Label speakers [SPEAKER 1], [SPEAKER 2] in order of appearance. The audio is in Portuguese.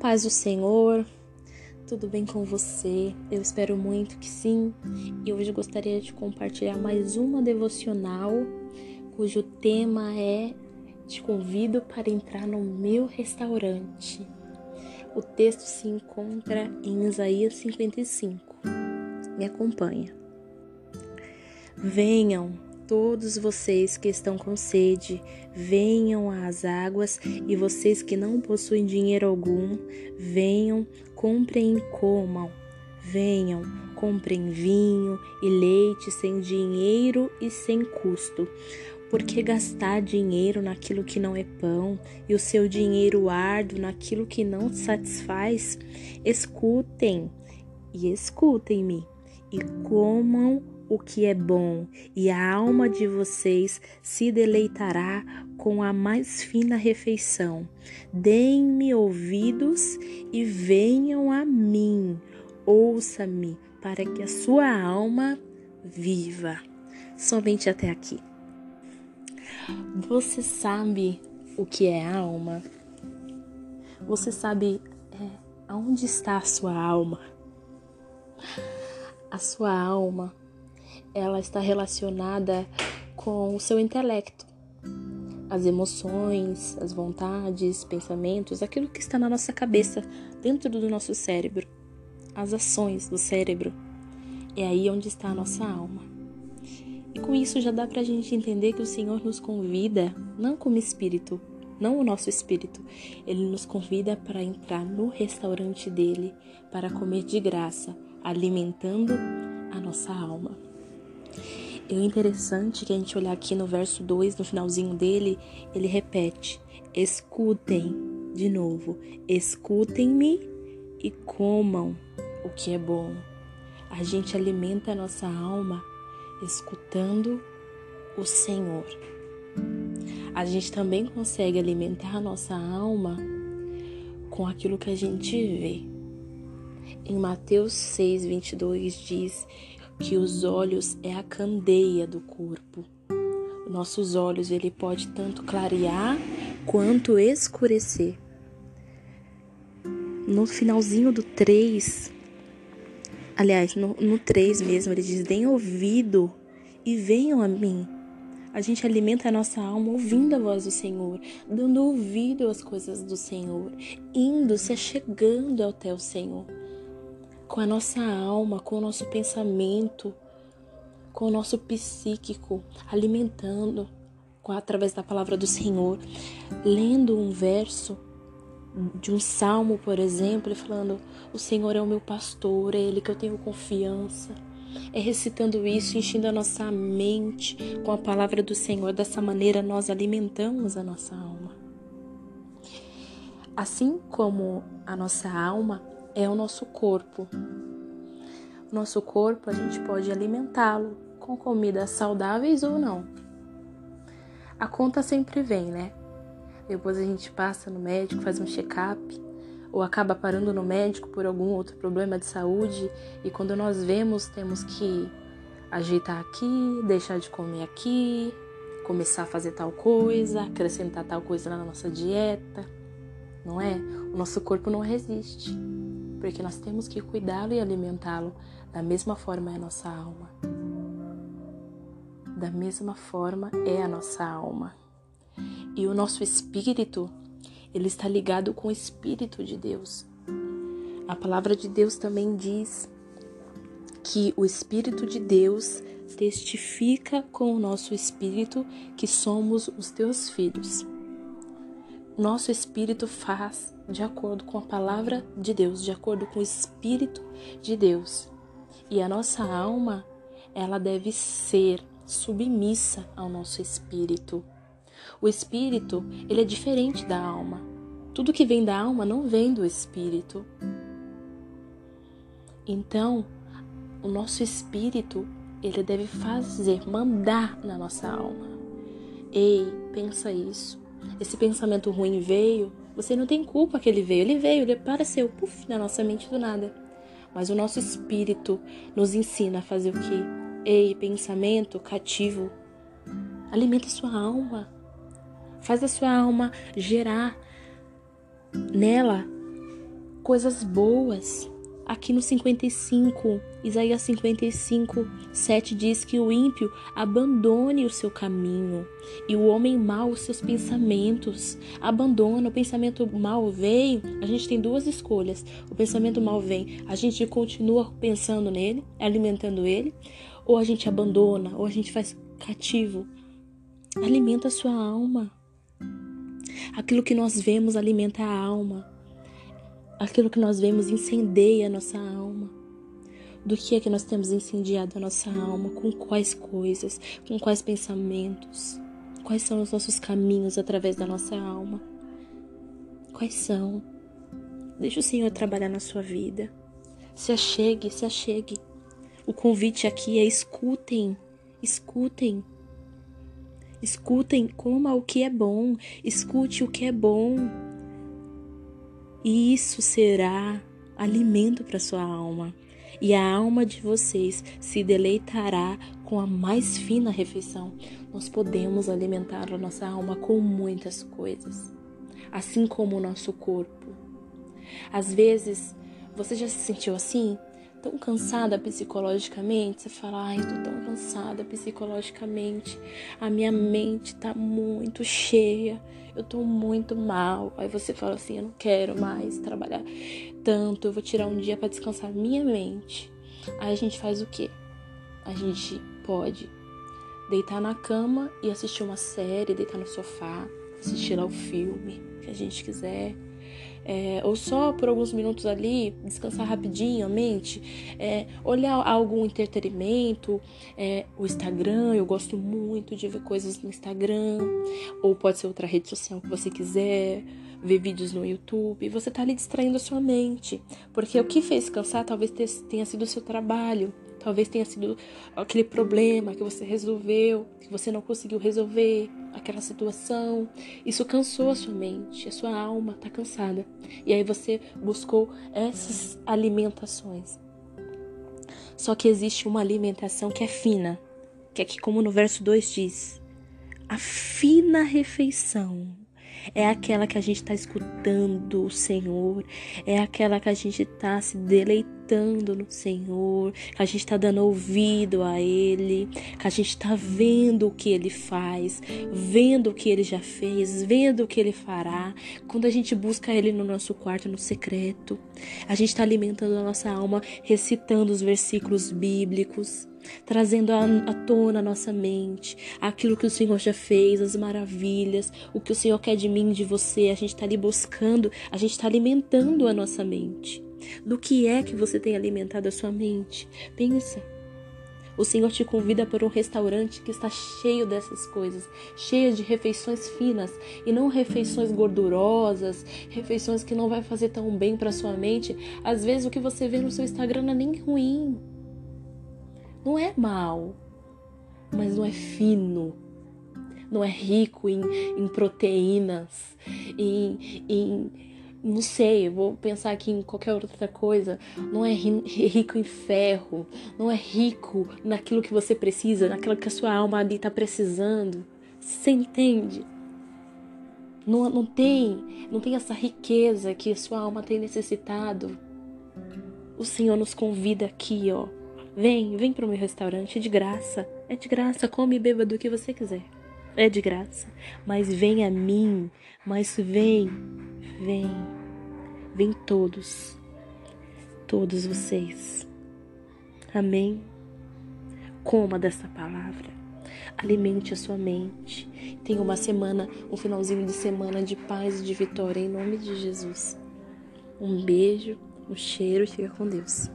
[SPEAKER 1] paz do Senhor, tudo bem com você? Eu espero muito que sim. E hoje gostaria de compartilhar mais uma devocional cujo tema é Te convido para entrar no meu restaurante. O texto se encontra em Isaías 55. Me acompanha. Venham, todos vocês que estão com sede, venham às águas, e vocês que não possuem dinheiro algum, venham, comprem e comam. Venham, comprem vinho e leite sem dinheiro e sem custo. Por que gastar dinheiro naquilo que não é pão e o seu dinheiro árduo naquilo que não satisfaz? Escutem e escutem-me e comam o que é bom, e a alma de vocês se deleitará com a mais fina refeição. Deem-me ouvidos e venham a mim. Ouça-me, para que a sua alma viva. Somente até aqui. Você sabe o que é alma? Você sabe é, aonde está a sua alma? A sua alma ela está relacionada com o seu intelecto, as emoções, as vontades, pensamentos, aquilo que está na nossa cabeça, dentro do nosso cérebro, as ações do cérebro. É aí onde está a nossa alma. E com isso já dá para a gente entender que o Senhor nos convida, não como espírito, não o nosso espírito, ele nos convida para entrar no restaurante dele, para comer de graça, alimentando a nossa alma. E o interessante é que a gente olhar aqui no verso 2, no finalzinho dele, ele repete: escutem de novo, escutem-me e comam o que é bom. A gente alimenta a nossa alma escutando o Senhor. A gente também consegue alimentar a nossa alma com aquilo que a gente vê. Em Mateus 6, 22 diz: que os olhos é a candeia do corpo. Nossos olhos ele pode tanto clarear quanto escurecer. No finalzinho do 3, aliás, no, no 3 mesmo, ele diz: Deem ouvido e venham a mim. A gente alimenta a nossa alma ouvindo a voz do Senhor, dando ouvido às coisas do Senhor, indo, se achegando até o Senhor com a nossa alma, com o nosso pensamento, com o nosso psíquico, alimentando através da palavra do Senhor, lendo um verso de um salmo, por exemplo, e falando: O Senhor é o meu pastor, é Ele que eu tenho confiança. É recitando isso, enchendo a nossa mente com a palavra do Senhor. Dessa maneira, nós alimentamos a nossa alma. Assim como a nossa alma é o nosso corpo. O nosso corpo a gente pode alimentá-lo com comidas saudáveis ou não. A conta sempre vem, né? Depois a gente passa no médico, faz um check-up, ou acaba parando no médico por algum outro problema de saúde, e quando nós vemos, temos que ajeitar aqui, deixar de comer aqui, começar a fazer tal coisa, acrescentar tal coisa na nossa dieta, não é? O nosso corpo não resiste porque nós temos que cuidá-lo e alimentá-lo da mesma forma é a nossa alma. Da mesma forma é a nossa alma. E o nosso espírito, ele está ligado com o espírito de Deus. A palavra de Deus também diz que o espírito de Deus testifica com o nosso espírito que somos os teus filhos nosso espírito faz de acordo com a palavra de Deus, de acordo com o espírito de Deus. E a nossa alma, ela deve ser submissa ao nosso espírito. O espírito, ele é diferente da alma. Tudo que vem da alma não vem do espírito. Então, o nosso espírito, ele deve fazer, mandar na nossa alma. Ei, pensa isso. Esse pensamento ruim veio, você não tem culpa que ele veio. Ele veio, ele apareceu, puf, na nossa mente do nada. Mas o nosso espírito nos ensina a fazer o quê? Ei, pensamento cativo, alimenta a sua alma. Faz a sua alma gerar nela coisas boas. Aqui no 55, Isaías 55, 7 diz que o ímpio abandone o seu caminho e o homem mau os seus pensamentos. Abandona, o pensamento mal vem, a gente tem duas escolhas. O pensamento mal vem, a gente continua pensando nele, alimentando ele, ou a gente abandona, ou a gente faz cativo. Alimenta a sua alma. Aquilo que nós vemos alimenta a alma. Aquilo que nós vemos incendeia a nossa alma. Do que é que nós temos incendiado a nossa alma? Com quais coisas? Com quais pensamentos? Quais são os nossos caminhos através da nossa alma? Quais são? Deixa o Senhor trabalhar na sua vida. Se achegue, se achegue. O convite aqui é escutem, escutem. Escutem, coma o que é bom, escute o que é bom e isso será alimento para sua alma. E a alma de vocês se deleitará com a mais fina refeição. Nós podemos alimentar a nossa alma com muitas coisas, assim como o nosso corpo. Às vezes, você já se sentiu assim? tão cansada psicologicamente, você fala, ai, tô tão cansada psicologicamente, a minha mente tá muito cheia, eu tô muito mal. Aí você fala assim, eu não quero mais trabalhar tanto, eu vou tirar um dia para descansar minha mente. Aí a gente faz o quê? A gente pode deitar na cama e assistir uma série, deitar no sofá, assistir o filme que a gente quiser é, ou só por alguns minutos ali, descansar rapidinho a mente, é, olhar algum entretenimento, é, o Instagram, eu gosto muito de ver coisas no Instagram, ou pode ser outra rede social que você quiser, ver vídeos no YouTube, você tá ali distraindo a sua mente, porque o que fez cansar talvez tenha sido o seu trabalho, Talvez tenha sido aquele problema que você resolveu, que você não conseguiu resolver, aquela situação. Isso cansou a sua mente, a sua alma está cansada. E aí você buscou essas alimentações. Só que existe uma alimentação que é fina, que é que, como no verso 2 diz, a fina refeição é aquela que a gente está escutando o Senhor, é aquela que a gente está se deleitando no Senhor, que a gente está dando ouvido a Ele, que a gente está vendo o que Ele faz, vendo o que Ele já fez, vendo o que Ele fará. Quando a gente busca Ele no nosso quarto, no secreto, a gente está alimentando a nossa alma, recitando os versículos bíblicos trazendo à tona a nossa mente aquilo que o Senhor já fez, as maravilhas, o que o Senhor quer de mim, de você. A gente está ali buscando, a gente está alimentando a nossa mente. Do que é que você tem alimentado a sua mente? Pensa. O Senhor te convida para um restaurante que está cheio dessas coisas, cheio de refeições finas e não refeições gordurosas, refeições que não vai fazer tão bem para sua mente. Às vezes o que você vê no seu Instagram não é nem ruim, não é mal, mas não é fino, não é rico em, em proteínas, em, em, não sei, vou pensar aqui em qualquer outra coisa, não é rico em ferro, não é rico naquilo que você precisa, naquilo que a sua alma ali está precisando. Você entende? Não, não tem, não tem essa riqueza que a sua alma tem necessitado. O Senhor nos convida aqui, ó, Vem, vem para o meu restaurante, é de graça. É de graça, come e beba do que você quiser. É de graça. Mas vem a mim, mas vem, vem, vem todos, todos vocês. Amém? Coma dessa palavra. Alimente a sua mente. Tenha uma semana, um finalzinho de semana de paz e de vitória em nome de Jesus. Um beijo, um cheiro fica com Deus.